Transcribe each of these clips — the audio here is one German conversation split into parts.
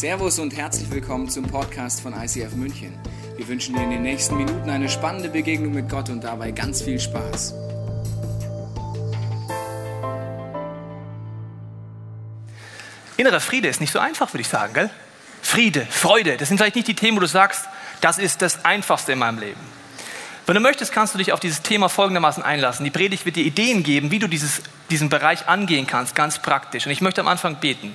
Servus und herzlich willkommen zum Podcast von ICF München. Wir wünschen dir in den nächsten Minuten eine spannende Begegnung mit Gott und dabei ganz viel Spaß. Innerer Friede ist nicht so einfach, würde ich sagen, gell? Friede, Freude, das sind vielleicht nicht die Themen, wo du sagst, das ist das Einfachste in meinem Leben. Wenn du möchtest, kannst du dich auf dieses Thema folgendermaßen einlassen. Die Predigt wird dir Ideen geben, wie du dieses, diesen Bereich angehen kannst, ganz praktisch. Und ich möchte am Anfang beten.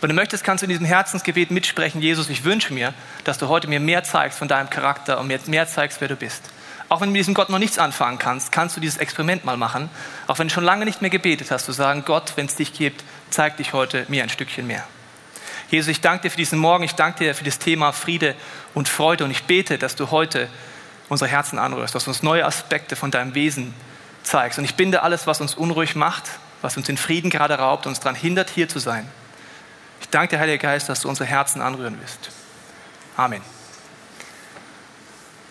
Wenn du möchtest, kannst du in diesem Herzensgebet mitsprechen. Jesus, ich wünsche mir, dass du heute mir mehr zeigst von deinem Charakter und mir mehr zeigst, wer du bist. Auch wenn du mit diesem Gott noch nichts anfangen kannst, kannst du dieses Experiment mal machen. Auch wenn du schon lange nicht mehr gebetet hast, zu sagen, Gott, wenn es dich gibt, zeig dich heute mir ein Stückchen mehr. Jesus, ich danke dir für diesen Morgen, ich danke dir für das Thema Friede und Freude und ich bete, dass du heute unsere Herzen anrührst, dass du uns neue Aspekte von deinem Wesen zeigst. Und ich binde alles, was uns unruhig macht, was uns den Frieden gerade raubt, uns daran hindert, hier zu sein. Ich danke dir, Heiliger Geist, dass du unsere Herzen anrühren wirst. Amen.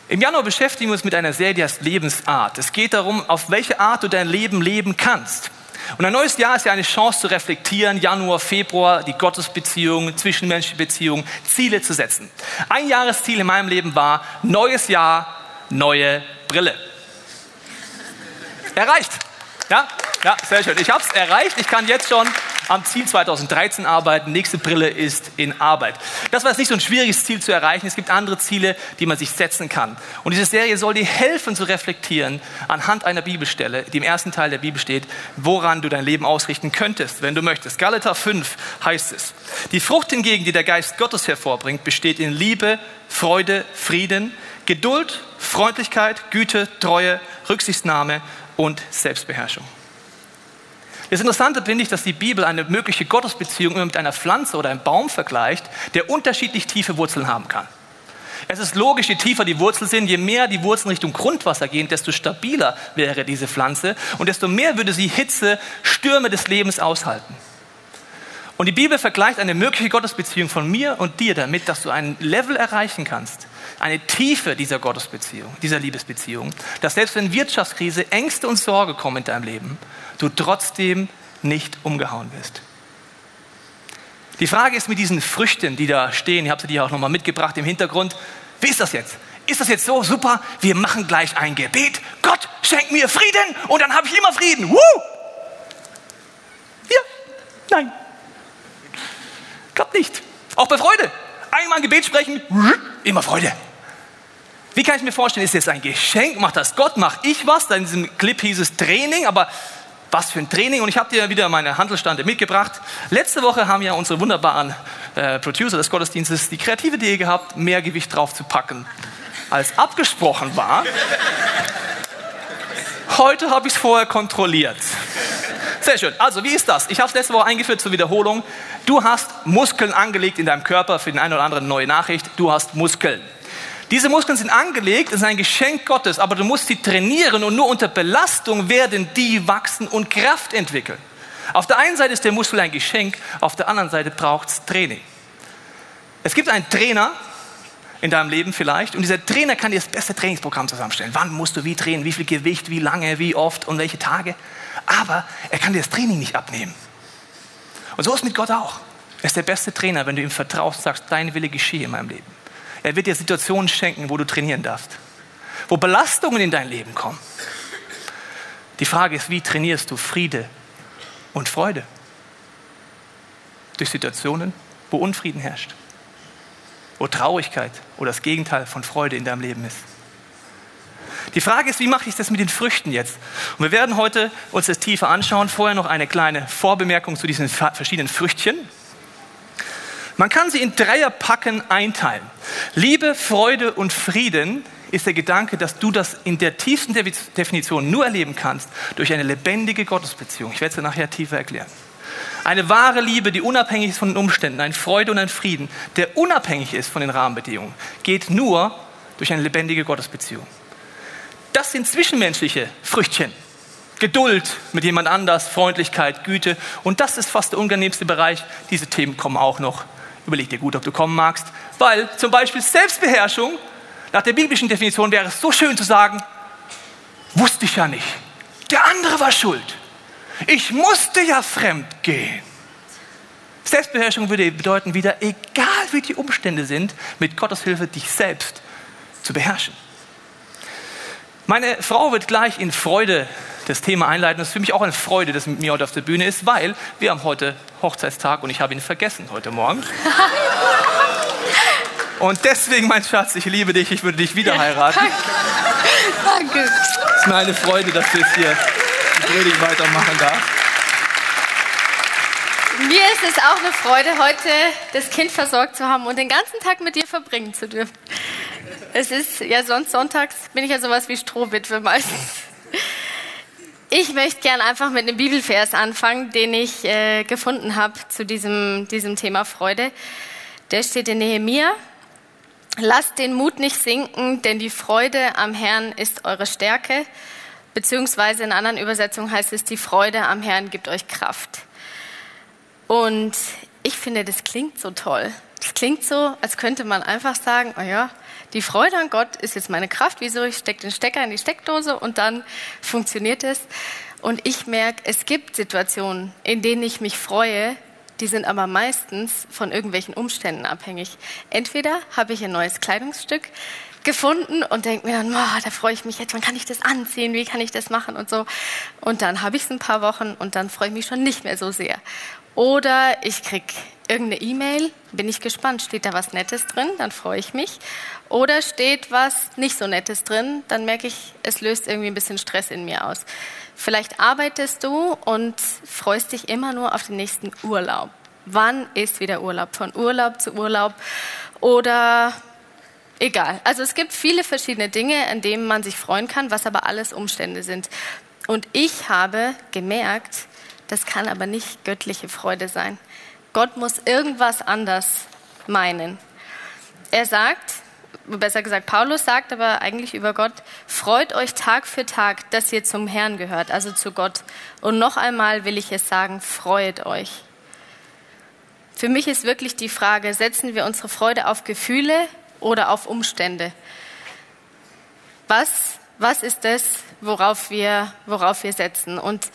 Im Januar beschäftigen wir uns mit einer Serie, heißt Lebensart. Es geht darum, auf welche Art du dein Leben leben kannst. Und ein neues Jahr ist ja eine Chance zu reflektieren, Januar, Februar, die Gottesbeziehungen, zwischenmenschliche Beziehungen, Ziele zu setzen. Ein Jahresziel in meinem Leben war, neues Jahr, neue Brille. Erreicht. Ja, ja, sehr schön. Ich habe es erreicht. Ich kann jetzt schon am Ziel 2013 arbeiten. Nächste Brille ist in Arbeit. Das war jetzt nicht so ein schwieriges Ziel zu erreichen. Es gibt andere Ziele, die man sich setzen kann. Und diese Serie soll dir helfen zu reflektieren anhand einer Bibelstelle, die im ersten Teil der Bibel steht, woran du dein Leben ausrichten könntest, wenn du möchtest. Galater 5 heißt es. Die Frucht hingegen, die der Geist Gottes hervorbringt, besteht in Liebe, Freude, Frieden, Geduld, Freundlichkeit, Güte, Treue, Rücksichtnahme und Selbstbeherrschung. Das Interessante finde ich, dass die Bibel eine mögliche Gottesbeziehung immer mit einer Pflanze oder einem Baum vergleicht, der unterschiedlich tiefe Wurzeln haben kann. Es ist logisch, je tiefer die Wurzeln sind, je mehr die Wurzeln Richtung Grundwasser gehen, desto stabiler wäre diese Pflanze und desto mehr würde sie Hitze, Stürme des Lebens aushalten. Und die Bibel vergleicht eine mögliche Gottesbeziehung von mir und dir damit, dass du ein Level erreichen kannst, eine Tiefe dieser Gottesbeziehung, dieser Liebesbeziehung, dass selbst wenn Wirtschaftskrise, Ängste und Sorge kommen in deinem Leben, du trotzdem nicht umgehauen wirst. Die Frage ist mit diesen Früchten, die da stehen, ich habe sie dir auch nochmal mitgebracht im Hintergrund, wie ist das jetzt? Ist das jetzt so super? Wir machen gleich ein Gebet. Gott, schenk mir Frieden und dann habe ich immer Frieden. Woo! Ja, nein. Klappt nicht. Auch bei Freude. Einmal ein Gebet sprechen, immer Freude. Wie kann ich mir vorstellen, ist jetzt ein Geschenk? Macht das Gott? Mache ich was? Da in diesem Clip hieß es Training, aber was für ein Training. Und ich habe dir wieder meine Handelsstande mitgebracht. Letzte Woche haben ja unsere wunderbaren äh, Producer des Gottesdienstes die kreative Idee gehabt, mehr Gewicht drauf zu packen, als abgesprochen war. Heute habe ich es vorher kontrolliert. Sehr schön. Also, wie ist das? Ich habe es letzte Woche eingeführt zur Wiederholung. Du hast Muskeln angelegt in deinem Körper, für den einen oder anderen neue Nachricht. Du hast Muskeln. Diese Muskeln sind angelegt, es ist ein Geschenk Gottes, aber du musst sie trainieren und nur unter Belastung werden die wachsen und Kraft entwickeln. Auf der einen Seite ist der Muskel ein Geschenk, auf der anderen Seite braucht es Training. Es gibt einen Trainer in deinem Leben vielleicht und dieser Trainer kann dir das beste Trainingsprogramm zusammenstellen. Wann musst du wie trainieren, wie viel Gewicht, wie lange, wie oft und welche Tage. Aber er kann dir das Training nicht abnehmen. Und so ist mit Gott auch. Er ist der beste Trainer, wenn du ihm vertraust und sagst, dein Wille geschehe in meinem Leben. Er wird dir Situationen schenken, wo du trainieren darfst, wo Belastungen in dein Leben kommen. Die Frage ist, wie trainierst du Friede und Freude? Durch Situationen, wo Unfrieden herrscht, wo Traurigkeit oder das Gegenteil von Freude in deinem Leben ist. Die Frage ist, wie mache ich das mit den Früchten jetzt? Und wir werden heute uns das tiefer anschauen. Vorher noch eine kleine Vorbemerkung zu diesen verschiedenen Früchtchen. Man kann sie in Dreierpacken einteilen. Liebe, Freude und Frieden ist der Gedanke, dass du das in der tiefsten Definition nur erleben kannst durch eine lebendige Gottesbeziehung. Ich werde es nachher tiefer erklären. Eine wahre Liebe, die unabhängig ist von den Umständen, ein Freude und ein Frieden, der unabhängig ist von den Rahmenbedingungen, geht nur durch eine lebendige Gottesbeziehung. Das sind zwischenmenschliche Früchtchen. Geduld mit jemand anders, Freundlichkeit, Güte. Und das ist fast der unangenehmste Bereich. Diese Themen kommen auch noch Überleg dir gut, ob du kommen magst. Weil zum Beispiel Selbstbeherrschung, nach der biblischen Definition wäre es so schön zu sagen, wusste ich ja nicht. Der andere war schuld. Ich musste ja fremd gehen. Selbstbeherrschung würde bedeuten wieder, egal wie die Umstände sind, mit Gottes Hilfe dich selbst zu beherrschen. Meine Frau wird gleich in Freude das Thema einleiten. Das ist für mich auch eine Freude, dass mit mir heute auf der Bühne ist, weil wir haben heute Hochzeitstag und ich habe ihn vergessen heute Morgen. Und deswegen, mein Schatz, ich liebe dich, ich würde dich wieder heiraten. Danke. Es ist mir eine Freude, dass du jetzt hier die Predigt weitermachen darfst. Mir ist es auch eine Freude, heute das Kind versorgt zu haben und den ganzen Tag mit dir verbringen zu dürfen. Es ist ja sonst sonntags bin ich ja sowas wie Strohwitwe meistens. Ich möchte gerne einfach mit einem Bibelvers anfangen, den ich äh, gefunden habe zu diesem, diesem Thema Freude. Der steht in Nehemiah Lasst den Mut nicht sinken, denn die Freude am Herrn ist eure Stärke. Beziehungsweise in anderen Übersetzungen heißt es, die Freude am Herrn gibt euch Kraft. Und ich finde, das klingt so toll. Das klingt so, als könnte man einfach sagen, oh ja, die Freude an Gott ist jetzt meine Kraft. Wieso? Ich stecke den Stecker in die Steckdose und dann funktioniert es. Und ich merke, es gibt Situationen, in denen ich mich freue, die sind aber meistens von irgendwelchen Umständen abhängig. Entweder habe ich ein neues Kleidungsstück gefunden und denke mir dann, oh, da freue ich mich jetzt, wann kann ich das anziehen, wie kann ich das machen und so. Und dann habe ich es ein paar Wochen und dann freue ich mich schon nicht mehr so sehr. Oder ich kriege irgendeine E-Mail, bin ich gespannt, steht da was Nettes drin, dann freue ich mich. Oder steht was nicht so Nettes drin, dann merke ich, es löst irgendwie ein bisschen Stress in mir aus. Vielleicht arbeitest du und freust dich immer nur auf den nächsten Urlaub. Wann ist wieder Urlaub? Von Urlaub zu Urlaub oder egal. Also es gibt viele verschiedene Dinge, an denen man sich freuen kann, was aber alles Umstände sind. Und ich habe gemerkt, das kann aber nicht göttliche Freude sein. Gott muss irgendwas anders meinen. Er sagt, besser gesagt, Paulus sagt aber eigentlich über Gott, freut euch Tag für Tag, dass ihr zum Herrn gehört, also zu Gott. Und noch einmal will ich es sagen, freut euch. Für mich ist wirklich die Frage, setzen wir unsere Freude auf Gefühle oder auf Umstände? Was, was ist das, worauf wir, worauf wir setzen? Und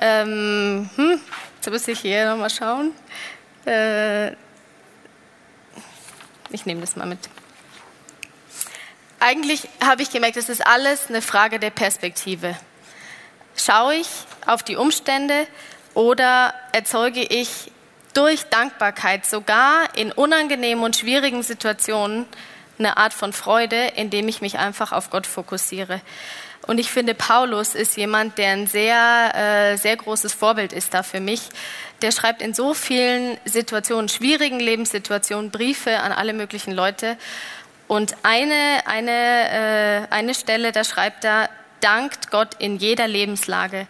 ähm, hm, jetzt muss ich hier nochmal schauen. Äh, ich nehme das mal mit. Eigentlich habe ich gemerkt, es ist alles eine Frage der Perspektive. Schaue ich auf die Umstände oder erzeuge ich durch Dankbarkeit sogar in unangenehmen und schwierigen Situationen eine Art von Freude, indem ich mich einfach auf Gott fokussiere. Und ich finde, Paulus ist jemand, der ein sehr, äh, sehr großes Vorbild ist da für mich. Der schreibt in so vielen Situationen, schwierigen Lebenssituationen, Briefe an alle möglichen Leute. Und eine, eine, äh, eine Stelle, da schreibt er, dankt Gott in jeder Lebenslage.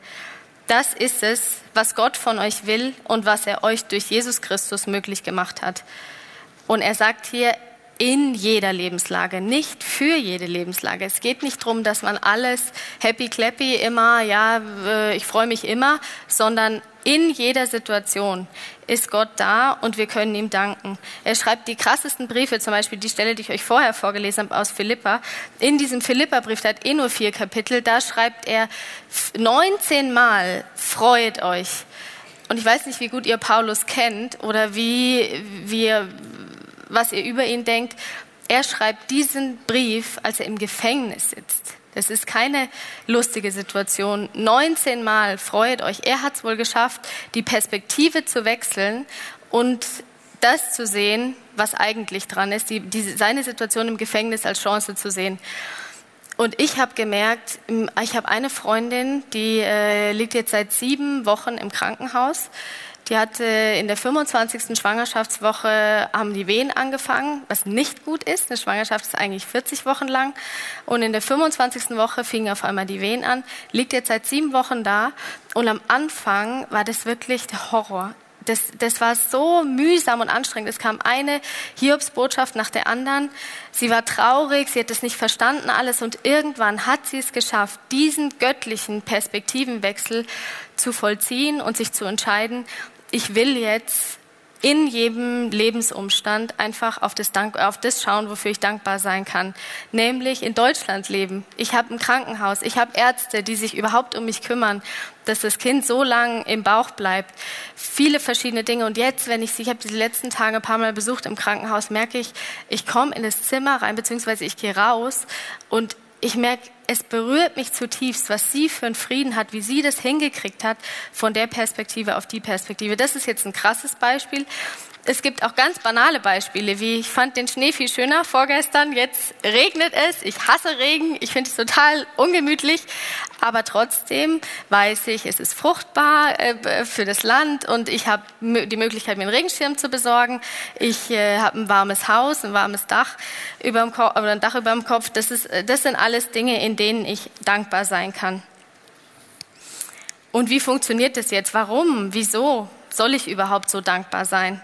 Das ist es, was Gott von euch will und was er euch durch Jesus Christus möglich gemacht hat. Und er sagt hier, in jeder Lebenslage, nicht für jede Lebenslage. Es geht nicht darum, dass man alles happy clappy immer, ja, äh, ich freue mich immer, sondern in jeder Situation ist Gott da und wir können ihm danken. Er schreibt die krassesten Briefe, zum Beispiel die Stelle, die ich euch vorher vorgelesen habe aus Philippa. In diesem Philippa-Brief, der hat eh nur vier Kapitel, da schreibt er 19 Mal, freut euch. Und ich weiß nicht, wie gut ihr Paulus kennt oder wie, ihr was ihr über ihn denkt. Er schreibt diesen Brief, als er im Gefängnis sitzt. Das ist keine lustige Situation. 19 Mal freut euch. Er hat es wohl geschafft, die Perspektive zu wechseln und das zu sehen, was eigentlich dran ist, die, die, seine Situation im Gefängnis als Chance zu sehen. Und ich habe gemerkt, ich habe eine Freundin, die äh, liegt jetzt seit sieben Wochen im Krankenhaus. Die hatte in der 25. Schwangerschaftswoche haben die Wehen angefangen, was nicht gut ist. Eine Schwangerschaft ist eigentlich 40 Wochen lang. Und in der 25. Woche fingen auf einmal die Wehen an. Liegt jetzt seit sieben Wochen da. Und am Anfang war das wirklich der Horror. Das, das war so mühsam und anstrengend. Es kam eine Hiobsbotschaft nach der anderen. Sie war traurig, sie hat es nicht verstanden alles und irgendwann hat sie es geschafft, diesen göttlichen Perspektivenwechsel zu vollziehen und sich zu entscheiden, ich will jetzt in jedem Lebensumstand einfach auf das, Dank, auf das schauen, wofür ich dankbar sein kann. Nämlich in Deutschland leben. Ich habe ein Krankenhaus, ich habe Ärzte, die sich überhaupt um mich kümmern, dass das Kind so lang im Bauch bleibt. Viele verschiedene Dinge. Und jetzt, wenn ich sie, ich habe die letzten Tage ein paar Mal besucht im Krankenhaus, merke ich, ich komme in das Zimmer rein, beziehungsweise ich gehe raus und ich merke, es berührt mich zutiefst, was sie für einen Frieden hat, wie sie das hingekriegt hat, von der Perspektive auf die Perspektive. Das ist jetzt ein krasses Beispiel. Es gibt auch ganz banale Beispiele, wie ich fand den Schnee viel schöner vorgestern, jetzt regnet es, ich hasse Regen, ich finde es total ungemütlich, aber trotzdem weiß ich, es ist fruchtbar äh, für das Land und ich habe die Möglichkeit, mir einen Regenschirm zu besorgen. Ich äh, habe ein warmes Haus, ein warmes Dach über dem Kopf, oder ein Dach über dem Kopf. Das, ist, das sind alles Dinge, in denen ich dankbar sein kann. Und wie funktioniert das jetzt? Warum? Wieso soll ich überhaupt so dankbar sein?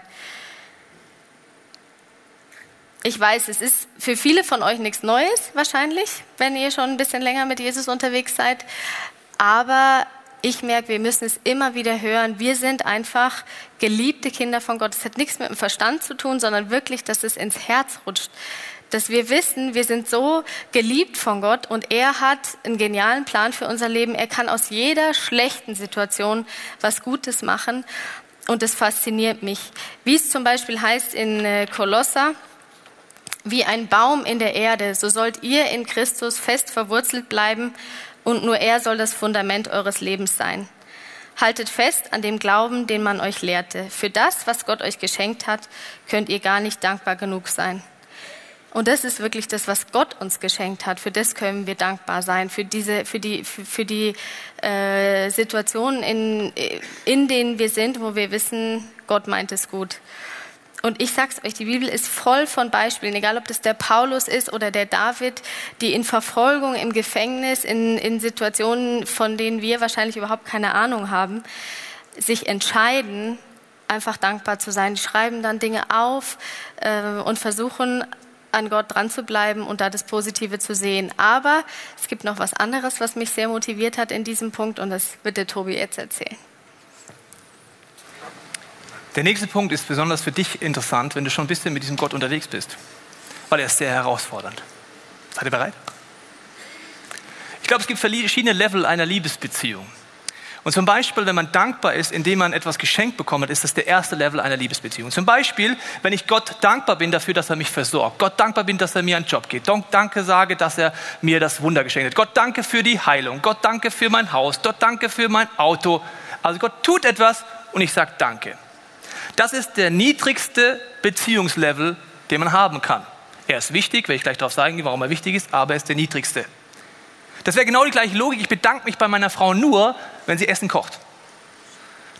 Ich weiß, es ist für viele von euch nichts Neues wahrscheinlich, wenn ihr schon ein bisschen länger mit Jesus unterwegs seid. Aber ich merke, wir müssen es immer wieder hören. Wir sind einfach geliebte Kinder von Gott. Es hat nichts mit dem Verstand zu tun, sondern wirklich, dass es ins Herz rutscht. Dass wir wissen, wir sind so geliebt von Gott und er hat einen genialen Plan für unser Leben. Er kann aus jeder schlechten Situation was Gutes machen. Und das fasziniert mich. Wie es zum Beispiel heißt in äh, Kolosser, wie ein Baum in der Erde, so sollt ihr in Christus fest verwurzelt bleiben und nur er soll das Fundament eures Lebens sein. Haltet fest an dem Glauben, den man euch lehrte. Für das, was Gott euch geschenkt hat, könnt ihr gar nicht dankbar genug sein. Und das ist wirklich das, was Gott uns geschenkt hat. Für das können wir dankbar sein. Für diese, für die, für, für die äh, Situationen, in, in denen wir sind, wo wir wissen, Gott meint es gut. Und ich sag's euch, die Bibel ist voll von Beispielen, egal ob das der Paulus ist oder der David, die in Verfolgung, im Gefängnis, in, in Situationen, von denen wir wahrscheinlich überhaupt keine Ahnung haben, sich entscheiden, einfach dankbar zu sein. Die schreiben dann Dinge auf äh, und versuchen an Gott dran zu bleiben und da das Positive zu sehen. Aber es gibt noch was anderes, was mich sehr motiviert hat in diesem Punkt und das wird der Tobi jetzt erzählen. Der nächste Punkt ist besonders für dich interessant, wenn du schon ein bisschen mit diesem Gott unterwegs bist, weil er ist sehr herausfordernd. Seid ihr bereit? Ich glaube, es gibt verschiedene Level einer Liebesbeziehung. Und zum Beispiel, wenn man dankbar ist, indem man etwas geschenkt bekommt, ist das der erste Level einer Liebesbeziehung. Zum Beispiel, wenn ich Gott dankbar bin dafür, dass er mich versorgt. Gott dankbar bin, dass er mir einen Job gibt. Gott danke sage, dass er mir das Wunder geschenkt hat. Gott danke für die Heilung. Gott danke für mein Haus. Gott danke für mein Auto. Also Gott tut etwas und ich sage Danke. Das ist der niedrigste Beziehungslevel, den man haben kann. Er ist wichtig, werde ich gleich darauf sagen, warum er wichtig ist, aber er ist der niedrigste. Das wäre genau die gleiche Logik. Ich bedanke mich bei meiner Frau nur, wenn sie Essen kocht.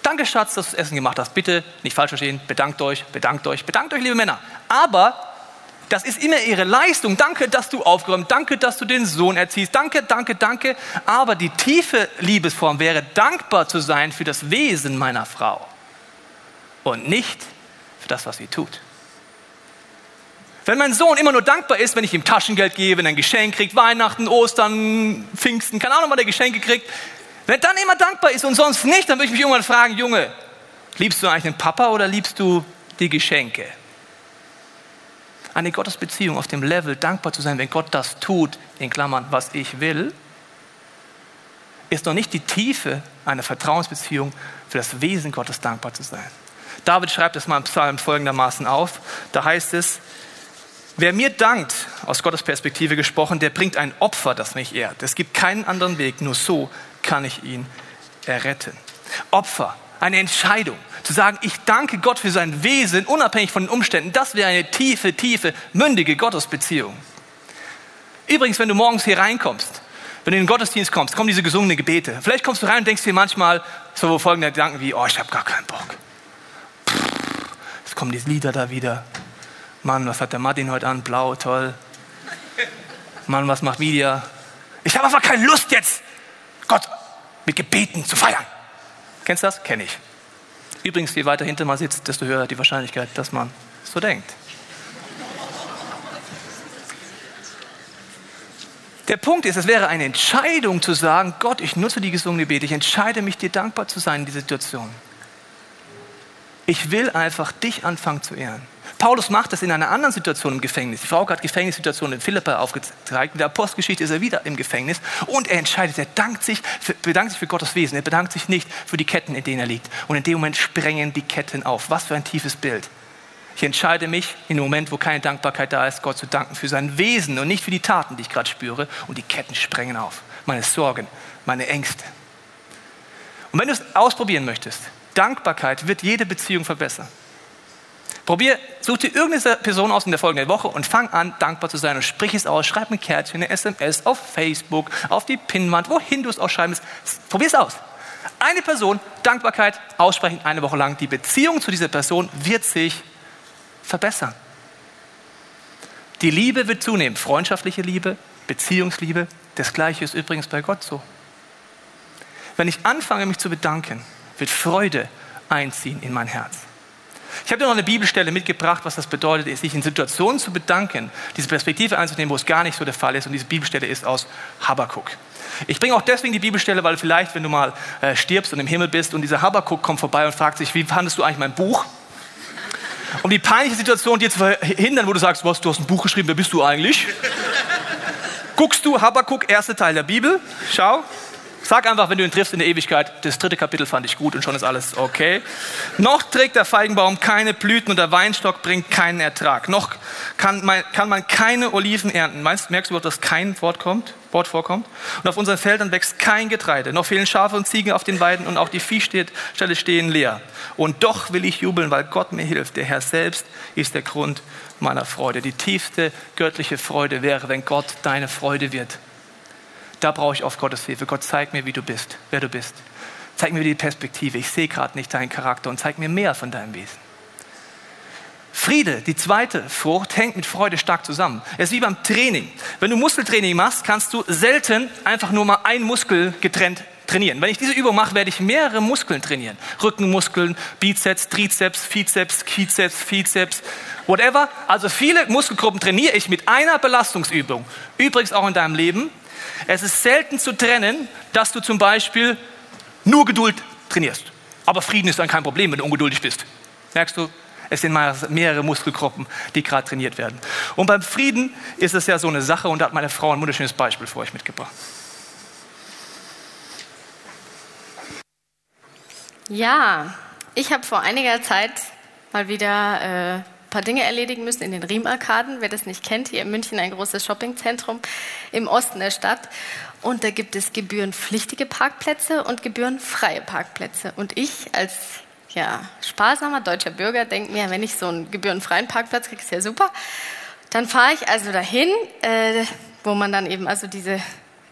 Danke, Schatz, dass du das Essen gemacht hast. Bitte nicht falsch verstehen. Bedankt euch, bedankt euch, bedankt euch, liebe Männer. Aber das ist immer ihre Leistung. Danke, dass du aufgeräumt. Danke, dass du den Sohn erziehst. Danke, danke, danke. Aber die tiefe Liebesform wäre, dankbar zu sein für das Wesen meiner Frau und nicht für das, was sie tut. Wenn mein Sohn immer nur dankbar ist, wenn ich ihm Taschengeld gebe, wenn er ein Geschenk kriegt, Weihnachten, Ostern, Pfingsten, keine Ahnung, wann er Geschenke kriegt, wenn er dann immer dankbar ist und sonst nicht, dann würde ich mich irgendwann fragen, Junge, liebst du eigentlich den Papa oder liebst du die Geschenke? Eine Gottesbeziehung auf dem Level, dankbar zu sein, wenn Gott das tut, in Klammern, was ich will, ist noch nicht die Tiefe einer Vertrauensbeziehung für das Wesen Gottes dankbar zu sein. David schreibt es mal im Psalm folgendermaßen auf. Da heißt es, wer mir dankt, aus Gottes Perspektive gesprochen, der bringt ein Opfer, das mich ehrt. Es gibt keinen anderen Weg, nur so kann ich ihn erretten. Opfer, eine Entscheidung. Zu sagen, ich danke Gott für sein Wesen, unabhängig von den Umständen, das wäre eine tiefe, tiefe, mündige Gottesbeziehung. Übrigens, wenn du morgens hier reinkommst, wenn du in den Gottesdienst kommst, kommen diese gesungenen Gebete. Vielleicht kommst du rein und denkst dir manchmal so folgende Gedanken wie, oh, ich habe gar keinen Bock kommen diese Lieder da wieder. Mann, was hat der Martin heute an? Blau, toll. Mann, was macht Media? Ich habe einfach keine Lust jetzt, Gott mit Gebeten zu feiern. Kennst du das? Kenn ich. Übrigens, je weiter hinter man sitzt, desto höher die Wahrscheinlichkeit, dass man so denkt. Der Punkt ist, es wäre eine Entscheidung zu sagen, Gott, ich nutze die gesungene Gebete, ich entscheide mich, dir dankbar zu sein in dieser Situation. Ich will einfach dich anfangen zu ehren. Paulus macht das in einer anderen Situation im Gefängnis. Die Frau hat Gefängnissituation in Philippa aufgezeigt. In der Apostelgeschichte ist er wieder im Gefängnis und er entscheidet, er dankt sich, bedankt sich für Gottes Wesen. Er bedankt sich nicht für die Ketten, in denen er liegt. Und in dem Moment sprengen die Ketten auf. Was für ein tiefes Bild. Ich entscheide mich, in dem Moment, wo keine Dankbarkeit da ist, Gott zu danken für sein Wesen und nicht für die Taten, die ich gerade spüre. Und die Ketten sprengen auf. Meine Sorgen, meine Ängste. Und wenn du es ausprobieren möchtest, Dankbarkeit wird jede Beziehung verbessern. Probier, such dir irgendeine Person aus in der folgenden Woche und fang an, dankbar zu sein und sprich es aus. Schreib ein Kärtchen, eine SMS, auf Facebook, auf die Pinnwand, wohin du es ausschreiben willst. Probier es aus. Eine Person, Dankbarkeit aussprechen, eine Woche lang. Die Beziehung zu dieser Person wird sich verbessern. Die Liebe wird zunehmen, freundschaftliche Liebe, Beziehungsliebe. Das Gleiche ist übrigens bei Gott so. Wenn ich anfange, mich zu bedanken, wird Freude einziehen in mein Herz. Ich habe dir noch eine Bibelstelle mitgebracht, was das bedeutet, sich in Situationen zu bedanken, diese Perspektive einzunehmen, wo es gar nicht so der Fall ist. Und diese Bibelstelle ist aus Habakkuk. Ich bringe auch deswegen die Bibelstelle, weil vielleicht, wenn du mal äh, stirbst und im Himmel bist und dieser Habakkuk kommt vorbei und fragt sich, wie fandest du eigentlich mein Buch? Um die peinliche Situation dir zu verhindern, wo du sagst, was, du hast ein Buch geschrieben, wer bist du eigentlich? Guckst du Habakkuk, erster Teil der Bibel, schau, Sag einfach, wenn du ihn triffst in der Ewigkeit, das dritte Kapitel fand ich gut und schon ist alles okay. Noch trägt der Feigenbaum keine Blüten und der Weinstock bringt keinen Ertrag. Noch kann man, kann man keine Oliven ernten. Meinst, merkst du, dass kein Wort, kommt, Wort vorkommt? Und auf unseren Feldern wächst kein Getreide. Noch fehlen Schafe und Ziegen auf den Weiden und auch die Viehställe stehen leer. Und doch will ich jubeln, weil Gott mir hilft. Der Herr selbst ist der Grund meiner Freude. Die tiefste göttliche Freude wäre, wenn Gott deine Freude wird. Da brauche ich oft Gottes Hilfe. Gott, zeig mir, wie du bist, wer du bist. Zeig mir die Perspektive. Ich sehe gerade nicht deinen Charakter und zeig mir mehr von deinem Wesen. Friede, die zweite Frucht, hängt mit Freude stark zusammen. Es ist wie beim Training. Wenn du Muskeltraining machst, kannst du selten einfach nur mal einen Muskel getrennt trainieren. Wenn ich diese Übung mache, werde ich mehrere Muskeln trainieren. Rückenmuskeln, Bizeps, Trizeps, Bizeps, Bizeps, Bizeps, whatever. Also viele Muskelgruppen trainiere ich mit einer Belastungsübung. Übrigens auch in deinem Leben. Es ist selten zu trennen, dass du zum Beispiel nur Geduld trainierst. Aber Frieden ist dann kein Problem, wenn du ungeduldig bist. Merkst du? Es sind mehrere Muskelgruppen, die gerade trainiert werden. Und beim Frieden ist es ja so eine Sache, und da hat meine Frau ein wunderschönes Beispiel für euch mitgebracht. Ja, ich habe vor einiger Zeit mal wieder äh, paar Dinge erledigen müssen in den Riemarkaden. Wer das nicht kennt, hier in München ein großes Shoppingzentrum im Osten der Stadt. Und da gibt es gebührenpflichtige Parkplätze und gebührenfreie Parkplätze. Und ich als ja, sparsamer deutscher Bürger denke mir, wenn ich so einen gebührenfreien Parkplatz kriege, ist ja super. Dann fahre ich also dahin, äh, wo man dann eben also diese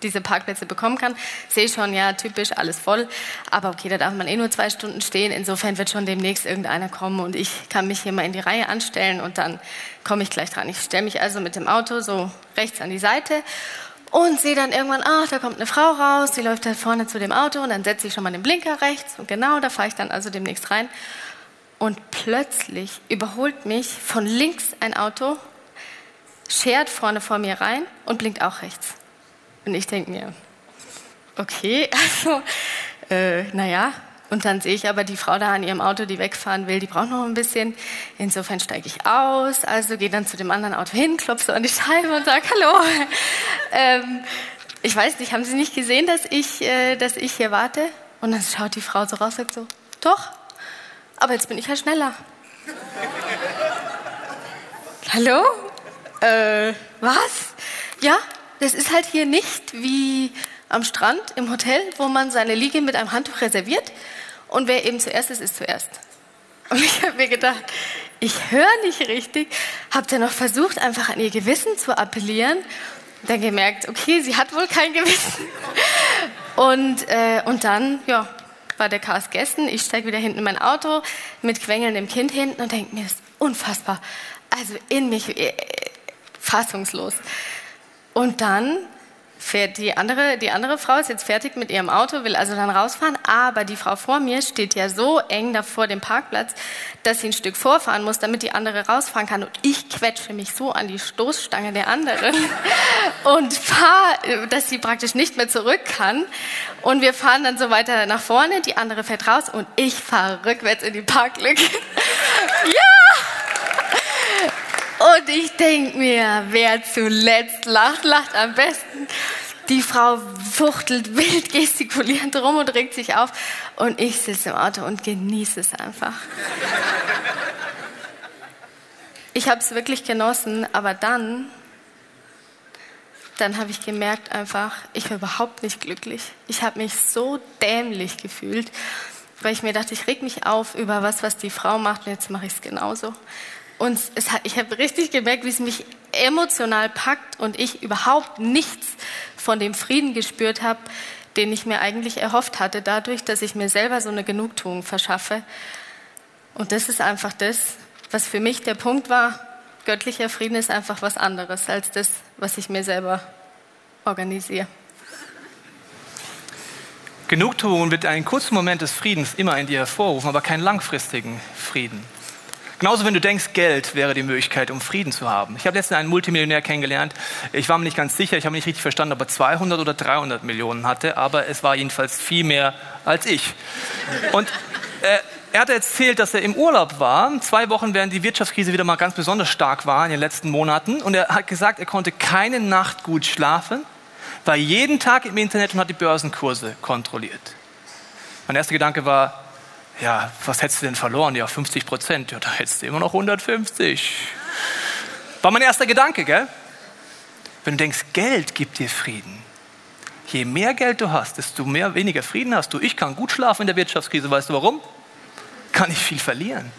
diese Parkplätze bekommen kann. Sehe schon, ja, typisch, alles voll. Aber okay, da darf man eh nur zwei Stunden stehen. Insofern wird schon demnächst irgendeiner kommen und ich kann mich hier mal in die Reihe anstellen und dann komme ich gleich dran. Ich stelle mich also mit dem Auto so rechts an die Seite und sehe dann irgendwann, ach, da kommt eine Frau raus, die läuft da vorne zu dem Auto und dann setze ich schon mal den Blinker rechts und genau, da fahre ich dann also demnächst rein. Und plötzlich überholt mich von links ein Auto, schert vorne vor mir rein und blinkt auch rechts. Und ich denke mir, okay, also, äh, naja. Und dann sehe ich aber die Frau da an ihrem Auto, die wegfahren will, die braucht noch ein bisschen. Insofern steige ich aus, also gehe dann zu dem anderen Auto hin, klopfe so an die Scheibe und sage, hallo. ähm, ich weiß nicht, haben Sie nicht gesehen, dass ich, äh, dass ich hier warte? Und dann schaut die Frau so raus und sagt so, doch, aber jetzt bin ich ja schneller. hallo? Äh, was? Ja, das ist halt hier nicht wie am Strand im Hotel, wo man seine Liege mit einem Handtuch reserviert und wer eben zuerst ist, ist zuerst. Und ich habe mir gedacht, ich höre nicht richtig, habe dann noch versucht, einfach an ihr Gewissen zu appellieren. Dann gemerkt, okay, sie hat wohl kein Gewissen. Und, äh, und dann, ja, war der Chaos gegessen. Ich steige wieder hinten in mein Auto mit quengelndem Kind hinten und denke mir, das ist unfassbar. Also in mich äh, fassungslos. Und dann fährt die andere, die andere Frau ist jetzt fertig mit ihrem Auto, will also dann rausfahren, aber die Frau vor mir steht ja so eng da vor dem Parkplatz, dass sie ein Stück vorfahren muss, damit die andere rausfahren kann. Und ich quetsche mich so an die Stoßstange der anderen und fahre, dass sie praktisch nicht mehr zurück kann. Und wir fahren dann so weiter nach vorne, die andere fährt raus und ich fahre rückwärts in die Parklücke. ja! Und ich denke mir, wer zuletzt lacht, lacht am besten. Die Frau fuchtelt wild gestikulierend rum und regt sich auf. Und ich sitze im Auto und genieße es einfach. Ich habe es wirklich genossen, aber dann, dann habe ich gemerkt einfach, ich war überhaupt nicht glücklich. Ich habe mich so dämlich gefühlt, weil ich mir dachte, ich reg mich auf über was, was die Frau macht und jetzt mache ich es genauso. Und es hat, ich habe richtig gemerkt, wie es mich emotional packt und ich überhaupt nichts von dem Frieden gespürt habe, den ich mir eigentlich erhofft hatte, dadurch, dass ich mir selber so eine Genugtuung verschaffe. Und das ist einfach das, was für mich der Punkt war. Göttlicher Frieden ist einfach was anderes als das, was ich mir selber organisiere. Genugtuung wird einen kurzen Moment des Friedens immer in dir hervorrufen, aber keinen langfristigen Frieden. Genauso, wenn du denkst, Geld wäre die Möglichkeit, um Frieden zu haben. Ich habe letztens einen Multimillionär kennengelernt. Ich war mir nicht ganz sicher, ich habe nicht richtig verstanden, ob er 200 oder 300 Millionen hatte, aber es war jedenfalls viel mehr als ich. Und äh, er hat erzählt, dass er im Urlaub war, zwei Wochen während die Wirtschaftskrise wieder mal ganz besonders stark war in den letzten Monaten. Und er hat gesagt, er konnte keine Nacht gut schlafen, war jeden Tag im Internet und hat die Börsenkurse kontrolliert. Mein erster Gedanke war, ja, was hättest du denn verloren? Ja, 50 Prozent. Ja, da hättest du immer noch 150. War mein erster Gedanke, gell? Wenn du denkst, Geld gibt dir Frieden. Je mehr Geld du hast, desto mehr, weniger Frieden hast du. Ich kann gut schlafen in der Wirtschaftskrise. Weißt du warum? Kann ich viel verlieren.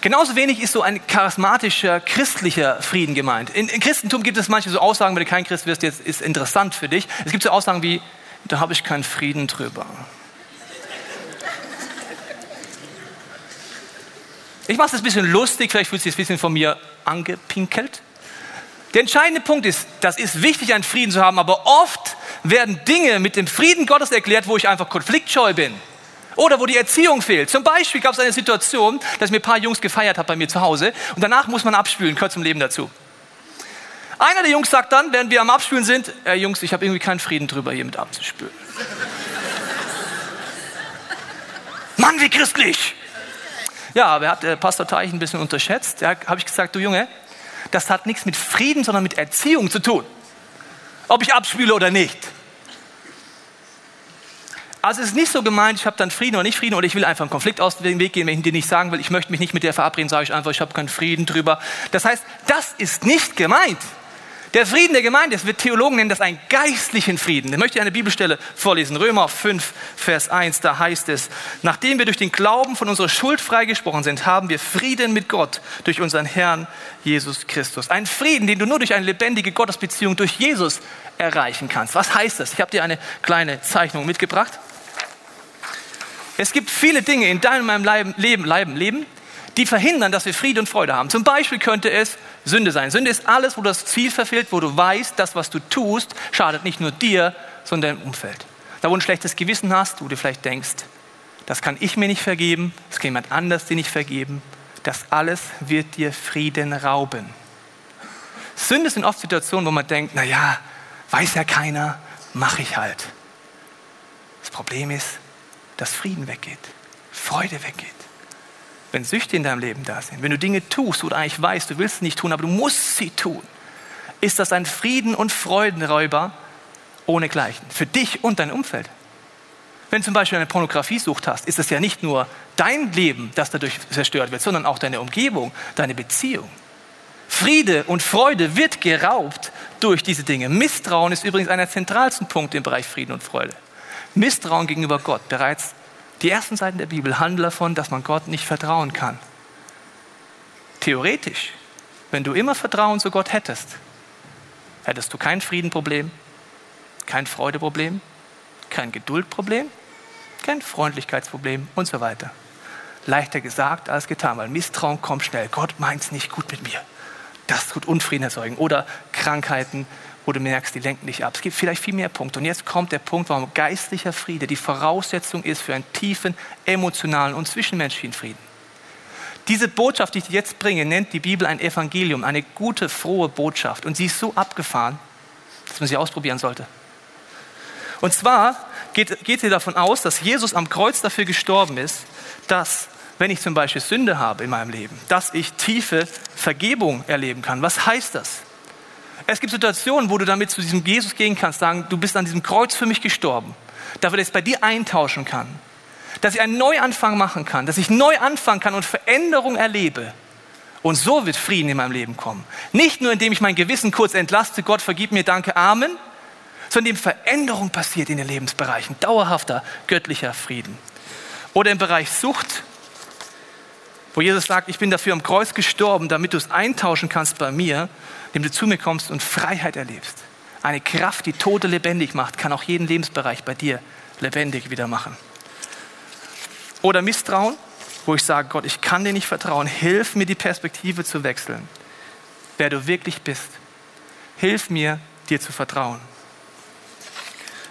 Genauso wenig ist so ein charismatischer christlicher Frieden gemeint. In, in Christentum gibt es manche so Aussagen, wenn du kein Christ wirst, jetzt ist interessant für dich. Es gibt so Aussagen wie, da habe ich keinen Frieden drüber. Ich mache es ein bisschen lustig, vielleicht fühlt sich ein bisschen von mir angepinkelt. Der entscheidende Punkt ist, das ist wichtig, einen Frieden zu haben, aber oft werden Dinge mit dem Frieden Gottes erklärt, wo ich einfach konfliktscheu bin. Oder wo die Erziehung fehlt. Zum Beispiel gab es eine Situation, dass mir ein paar Jungs gefeiert habe bei mir zu Hause und danach muss man abspülen, gehört zum Leben dazu. Einer der Jungs sagt dann, während wir am Abspülen sind, äh, Jungs, ich habe irgendwie keinen Frieden drüber, hier mit abzuspülen. Mann, wie christlich! Ja, aber er hat äh, Pastor Teich ein bisschen unterschätzt. Da habe ich gesagt, du Junge, das hat nichts mit Frieden, sondern mit Erziehung zu tun. Ob ich abspüle oder nicht. Also es ist nicht so gemeint, ich habe dann Frieden oder nicht Frieden oder ich will einfach einen Konflikt aus dem Weg gehen, wenn ich dir nicht sagen will, ich möchte mich nicht mit der verabreden, sage ich einfach, ich habe keinen Frieden drüber. Das heißt, das ist nicht gemeint. Der Frieden der Gemeinde, das wird Theologen nennen das einen geistlichen Frieden. Ich möchte eine Bibelstelle vorlesen. Römer 5, Vers 1, da heißt es, nachdem wir durch den Glauben von unserer Schuld freigesprochen sind, haben wir Frieden mit Gott durch unseren Herrn Jesus Christus. Ein Frieden, den du nur durch eine lebendige Gottesbeziehung durch Jesus erreichen kannst. Was heißt das? Ich habe dir eine kleine Zeichnung mitgebracht. Es gibt viele Dinge in deinem Leben, Leben, Leben, die verhindern, dass wir Friede und Freude haben. Zum Beispiel könnte es Sünde sein. Sünde ist alles, wo das Ziel verfehlt, wo du weißt, das, was du tust, schadet nicht nur dir, sondern deinem Umfeld. Da, wo du ein schlechtes Gewissen hast, wo du vielleicht denkst, das kann ich mir nicht vergeben, das kann jemand anders dir nicht vergeben, das alles wird dir Frieden rauben. Sünde sind oft Situationen, wo man denkt, naja, weiß ja keiner, mache ich halt. Das Problem ist, dass Frieden weggeht, Freude weggeht wenn Süchte in deinem Leben da sind, wenn du Dinge tust, wo du eigentlich weißt, du willst sie nicht tun, aber du musst sie tun, ist das ein Frieden- und Freudenräuber ohne Gleichen. Für dich und dein Umfeld. Wenn du zum Beispiel eine Pornografiesucht hast, ist es ja nicht nur dein Leben, das dadurch zerstört wird, sondern auch deine Umgebung, deine Beziehung. Friede und Freude wird geraubt durch diese Dinge. Misstrauen ist übrigens einer der zentralsten Punkte im Bereich Frieden und Freude. Misstrauen gegenüber Gott. Bereits die ersten Seiten der Bibel handeln davon, dass man Gott nicht vertrauen kann. Theoretisch, wenn du immer Vertrauen zu Gott hättest, hättest du kein Friedenproblem, kein Freudeproblem, kein Geduldproblem, kein Freundlichkeitsproblem und so weiter. Leichter gesagt als getan, weil Misstrauen kommt schnell. Gott meint es nicht gut mit mir. Das tut Unfrieden erzeugen. Oder Krankheiten, wo du merkst, die lenken dich ab. Es gibt vielleicht viel mehr Punkte. Und jetzt kommt der Punkt, warum geistlicher Friede die Voraussetzung ist für einen tiefen, emotionalen und zwischenmenschlichen Frieden. Diese Botschaft, die ich jetzt bringe, nennt die Bibel ein Evangelium, eine gute, frohe Botschaft. Und sie ist so abgefahren, dass man sie ausprobieren sollte. Und zwar geht, geht sie davon aus, dass Jesus am Kreuz dafür gestorben ist, dass, wenn ich zum Beispiel Sünde habe in meinem Leben, dass ich tiefe Vergebung erleben kann. Was heißt das? Es gibt Situationen, wo du damit zu diesem Jesus gehen kannst, sagen, du bist an diesem Kreuz für mich gestorben, damit er es bei dir eintauschen kann, dass ich einen Neuanfang machen kann, dass ich neu anfangen kann und Veränderung erlebe. Und so wird Frieden in meinem Leben kommen. Nicht nur, indem ich mein Gewissen kurz entlaste, Gott vergib mir, danke, Amen, sondern indem Veränderung passiert in den Lebensbereichen, dauerhafter göttlicher Frieden. Oder im Bereich Sucht, wo Jesus sagt, ich bin dafür am Kreuz gestorben, damit du es eintauschen kannst bei mir, indem du zu mir kommst und Freiheit erlebst. Eine Kraft, die Tote lebendig macht, kann auch jeden Lebensbereich bei dir lebendig wieder machen. Oder Misstrauen, wo ich sage, Gott, ich kann dir nicht vertrauen. Hilf mir, die Perspektive zu wechseln. Wer du wirklich bist. Hilf mir, dir zu vertrauen.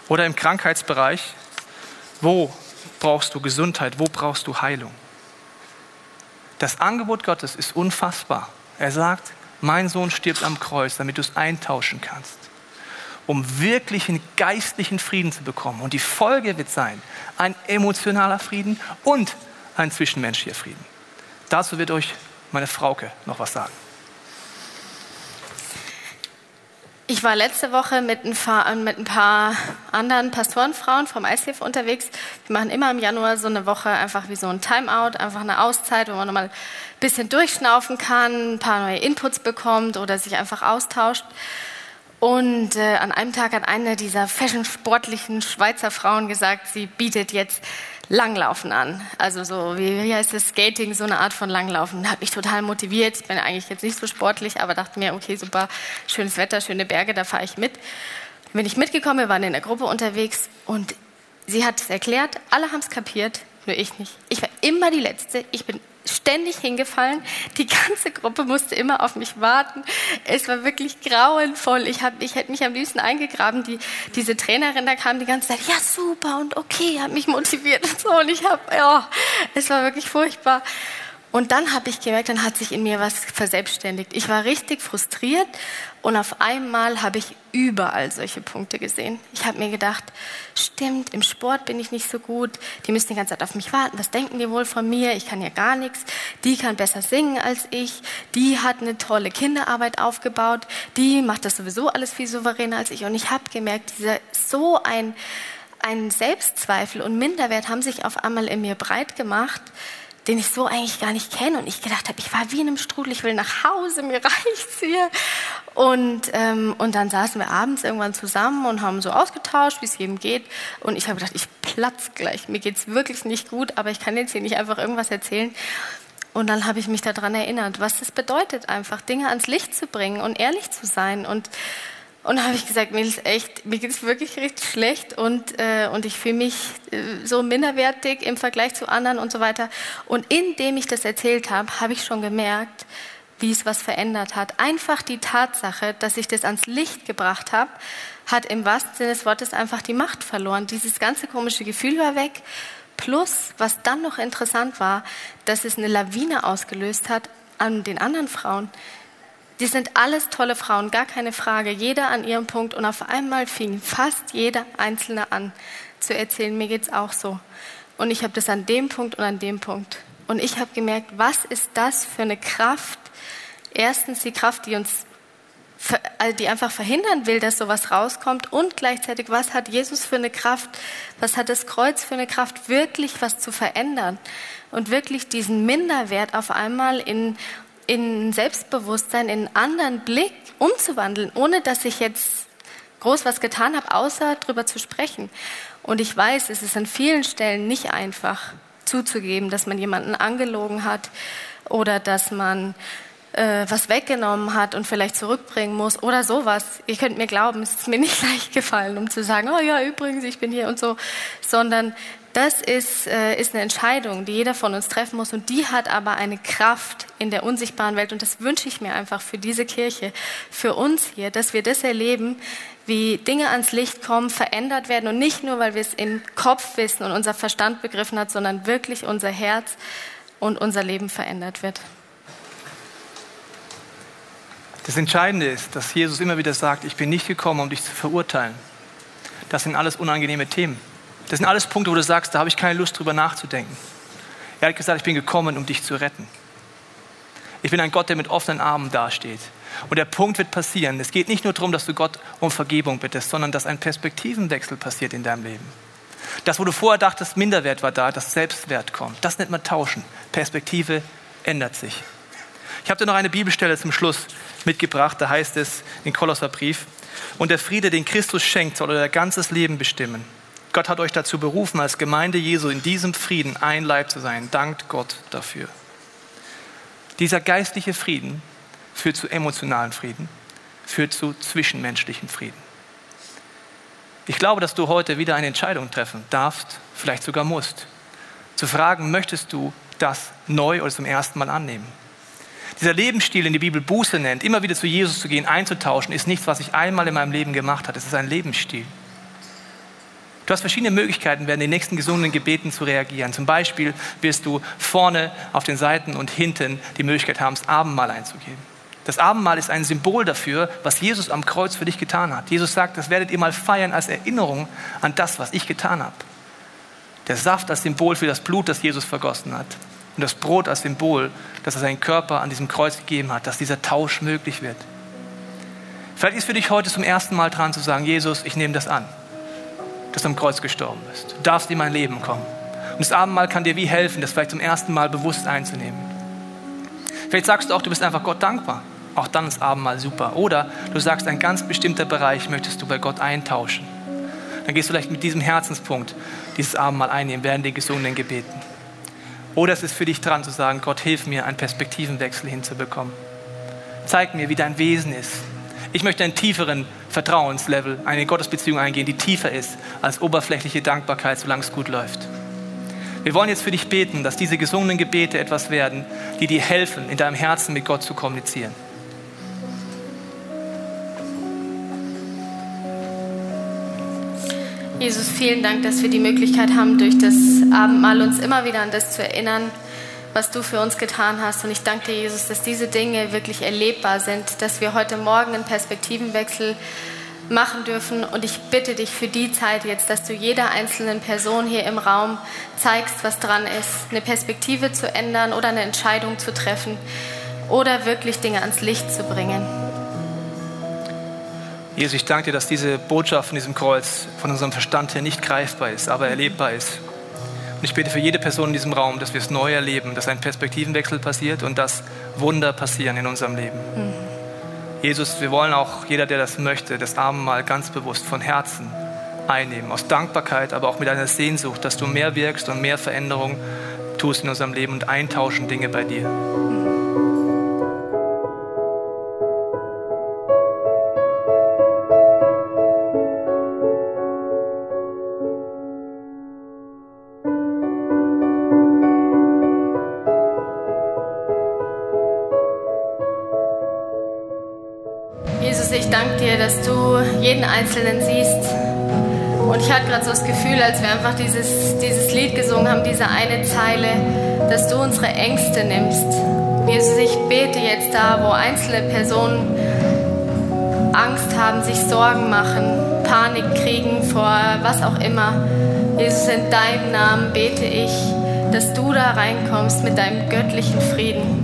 Oder im Krankheitsbereich, wo brauchst du Gesundheit? Wo brauchst du Heilung? Das Angebot Gottes ist unfassbar. Er sagt, mein Sohn stirbt am Kreuz, damit du es eintauschen kannst, um wirklichen geistlichen Frieden zu bekommen. Und die Folge wird sein, ein emotionaler Frieden und ein zwischenmenschlicher Frieden. Dazu wird euch meine Frauke noch was sagen. Ich war letzte Woche mit ein, mit ein, paar anderen Pastorenfrauen vom ICF unterwegs. Wir machen immer im Januar so eine Woche einfach wie so ein Timeout, einfach eine Auszeit, wo man nochmal ein bisschen durchschnaufen kann, ein paar neue Inputs bekommt oder sich einfach austauscht. Und äh, an einem Tag hat eine dieser fashion-sportlichen Schweizer Frauen gesagt, sie bietet jetzt Langlaufen an. Also so, wie, heißt das, Skating, so eine Art von Langlaufen. Hat mich total motiviert. Bin eigentlich jetzt nicht so sportlich, aber dachte mir, okay, super, schönes Wetter, schöne Berge, da fahre ich mit. Bin ich mitgekommen, wir waren in der Gruppe unterwegs und sie hat es erklärt, alle haben es kapiert, nur ich nicht. Ich war immer die Letzte. Ich bin ständig hingefallen. Die ganze Gruppe musste immer auf mich warten. Es war wirklich grauenvoll. Ich, hab, ich hätte mich am liebsten eingegraben. Die, diese Trainerin da kam die ganze Zeit, ja super und okay, hat mich motiviert und so. Und ich habe, ja, es war wirklich furchtbar. Und dann habe ich gemerkt, dann hat sich in mir was verselbstständigt. Ich war richtig frustriert und auf einmal habe ich überall solche Punkte gesehen. Ich habe mir gedacht, stimmt, im Sport bin ich nicht so gut, die müssen die ganze Zeit auf mich warten, was denken die wohl von mir, ich kann ja gar nichts, die kann besser singen als ich, die hat eine tolle Kinderarbeit aufgebaut, die macht das sowieso alles viel souveräner als ich. Und ich habe gemerkt, dieser, so ein, ein Selbstzweifel und Minderwert haben sich auf einmal in mir breit gemacht, den ich so eigentlich gar nicht kenne und ich gedacht habe, ich war wie in einem Strudel, ich will nach Hause, mir reicht's hier. Und, ähm, und dann saßen wir abends irgendwann zusammen und haben so ausgetauscht, wie es jedem geht. Und ich habe gedacht, ich platz gleich, mir geht's wirklich nicht gut, aber ich kann jetzt hier nicht einfach irgendwas erzählen. Und dann habe ich mich daran erinnert, was es bedeutet, einfach Dinge ans Licht zu bringen und ehrlich zu sein und und habe ich gesagt, mir ist echt, mir geht es wirklich richtig schlecht und, äh, und ich fühle mich äh, so minderwertig im Vergleich zu anderen und so weiter. Und indem ich das erzählt habe, habe ich schon gemerkt, wie es was verändert hat. Einfach die Tatsache, dass ich das ans Licht gebracht habe, hat im wahrsten Sinne des Wortes einfach die Macht verloren. Dieses ganze komische Gefühl war weg. Plus, was dann noch interessant war, dass es eine Lawine ausgelöst hat an den anderen Frauen die sind alles tolle Frauen, gar keine Frage, jeder an ihrem Punkt. Und auf einmal fing fast jeder Einzelne an zu erzählen, mir geht's auch so. Und ich habe das an dem Punkt und an dem Punkt. Und ich habe gemerkt, was ist das für eine Kraft? Erstens die Kraft, die uns, die einfach verhindern will, dass sowas rauskommt. Und gleichzeitig, was hat Jesus für eine Kraft? Was hat das Kreuz für eine Kraft, wirklich was zu verändern? Und wirklich diesen Minderwert auf einmal in in Selbstbewusstsein, in einen anderen Blick umzuwandeln, ohne dass ich jetzt groß was getan habe, außer darüber zu sprechen. Und ich weiß, es ist an vielen Stellen nicht einfach zuzugeben, dass man jemanden angelogen hat oder dass man äh, was weggenommen hat und vielleicht zurückbringen muss oder sowas. Ihr könnt mir glauben, es ist mir nicht leicht gefallen, um zu sagen, oh ja, übrigens, ich bin hier und so, sondern das ist, äh, ist eine Entscheidung, die jeder von uns treffen muss und die hat aber eine Kraft in der unsichtbaren Welt. Und das wünsche ich mir einfach für diese Kirche, für uns hier, dass wir das erleben, wie Dinge ans Licht kommen, verändert werden und nicht nur, weil wir es im Kopf wissen und unser Verstand begriffen hat, sondern wirklich unser Herz und unser Leben verändert wird. Das Entscheidende ist, dass Jesus immer wieder sagt, ich bin nicht gekommen, um dich zu verurteilen. Das sind alles unangenehme Themen. Das sind alles Punkte, wo du sagst, da habe ich keine Lust drüber nachzudenken. Er hat gesagt, ich bin gekommen, um dich zu retten. Ich bin ein Gott, der mit offenen Armen dasteht. Und der Punkt wird passieren. Es geht nicht nur darum, dass du Gott um Vergebung bittest, sondern dass ein Perspektivenwechsel passiert in deinem Leben. Das, wo du vorher dachtest, Minderwert war da, dass Selbstwert kommt. Das nennt man Tauschen. Perspektive ändert sich. Ich habe dir noch eine Bibelstelle zum Schluss mitgebracht. Da heißt es in Kolosserbrief, und der Friede, den Christus schenkt, soll euer ganzes Leben bestimmen. Gott hat euch dazu berufen, als Gemeinde Jesu in diesem Frieden ein Leib zu sein. Dankt Gott dafür. Dieser geistliche Frieden führt zu emotionalen Frieden, führt zu zwischenmenschlichen Frieden. Ich glaube, dass du heute wieder eine Entscheidung treffen darfst, vielleicht sogar musst, zu fragen, möchtest du das neu oder zum ersten Mal annehmen? Dieser Lebensstil, den die Bibel Buße nennt, immer wieder zu Jesus zu gehen, einzutauschen, ist nichts, was ich einmal in meinem Leben gemacht habe. Es ist ein Lebensstil. Du hast verschiedene Möglichkeiten, während den nächsten gesungenen Gebeten zu reagieren. Zum Beispiel wirst du vorne auf den Seiten und hinten die Möglichkeit haben, das Abendmahl einzugeben. Das Abendmahl ist ein Symbol dafür, was Jesus am Kreuz für dich getan hat. Jesus sagt, das werdet ihr mal feiern als Erinnerung an das, was ich getan habe. Der Saft als Symbol für das Blut, das Jesus vergossen hat. Und das Brot als Symbol, dass er seinen Körper an diesem Kreuz gegeben hat, dass dieser Tausch möglich wird. Vielleicht ist für dich heute zum ersten Mal dran zu sagen, Jesus, ich nehme das an, dass du am Kreuz gestorben bist. Du darfst in mein Leben kommen. Und das Abendmahl kann dir wie helfen, das vielleicht zum ersten Mal bewusst einzunehmen. Vielleicht sagst du auch, du bist einfach Gott dankbar. Auch dann ist Abendmahl super. Oder du sagst, ein ganz bestimmter Bereich möchtest du bei Gott eintauschen. Dann gehst du vielleicht mit diesem Herzenspunkt dieses Abendmahl einnehmen, während den gesungenen Gebeten. Oder es ist für dich dran zu sagen, Gott, hilf mir, einen Perspektivenwechsel hinzubekommen. Zeig mir, wie dein Wesen ist. Ich möchte einen tieferen Vertrauenslevel, eine Gottesbeziehung eingehen, die tiefer ist als oberflächliche Dankbarkeit, solange es gut läuft. Wir wollen jetzt für dich beten, dass diese gesungenen Gebete etwas werden, die dir helfen, in deinem Herzen mit Gott zu kommunizieren. Jesus, vielen Dank, dass wir die Möglichkeit haben, durch das Abendmahl uns immer wieder an das zu erinnern, was du für uns getan hast. Und ich danke dir, Jesus, dass diese Dinge wirklich erlebbar sind, dass wir heute Morgen einen Perspektivenwechsel machen dürfen. Und ich bitte dich für die Zeit jetzt, dass du jeder einzelnen Person hier im Raum zeigst, was dran ist, eine Perspektive zu ändern oder eine Entscheidung zu treffen oder wirklich Dinge ans Licht zu bringen. Jesus, ich danke dir, dass diese Botschaft von diesem Kreuz von unserem Verstand her nicht greifbar ist, aber erlebbar ist. Und ich bete für jede Person in diesem Raum, dass wir es neu erleben, dass ein Perspektivenwechsel passiert und dass Wunder passieren in unserem Leben. Mhm. Jesus, wir wollen auch, jeder, der das möchte, das Abendmahl ganz bewusst von Herzen einnehmen, aus Dankbarkeit, aber auch mit einer Sehnsucht, dass du mehr wirkst und mehr Veränderung tust in unserem Leben und eintauschen Dinge bei dir. Das Gefühl, als wir einfach dieses, dieses Lied gesungen haben, diese eine Zeile, dass du unsere Ängste nimmst. Jesus, ich bete jetzt da, wo einzelne Personen Angst haben, sich Sorgen machen, Panik kriegen vor was auch immer. Jesus, in deinem Namen bete ich, dass du da reinkommst mit deinem göttlichen Frieden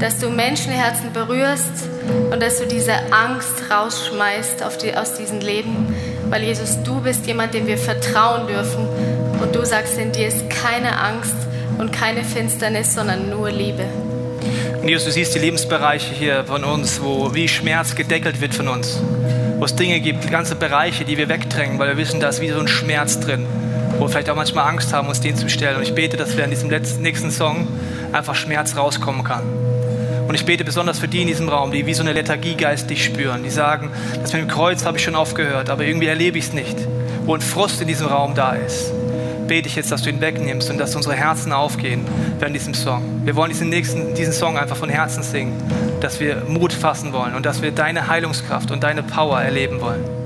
dass du Menschenherzen berührst und dass du diese Angst rausschmeißt die, aus diesem Leben, weil Jesus, du bist jemand, dem wir vertrauen dürfen und du sagst, in dir ist keine Angst und keine Finsternis, sondern nur Liebe. Und Jesus, du siehst die Lebensbereiche hier von uns, wo wie Schmerz gedeckelt wird von uns, wo es Dinge gibt, ganze Bereiche, die wir wegdrängen, weil wir wissen, da ist wie so ein Schmerz drin, wo wir vielleicht auch manchmal Angst haben, uns den zu stellen. Und ich bete, dass wir in diesem letzten, nächsten Song einfach Schmerz rauskommen kann. Und ich bete besonders für die in diesem Raum, die wie so eine Lethargie geistig spüren, die sagen, das mit dem Kreuz habe ich schon aufgehört, aber irgendwie erlebe ich es nicht, wo ein Frust in diesem Raum da ist. bete ich jetzt, dass du ihn wegnimmst und dass unsere Herzen aufgehen während diesem Song. Wir wollen diesen nächsten, diesen Song einfach von Herzen singen, dass wir Mut fassen wollen und dass wir deine Heilungskraft und deine Power erleben wollen.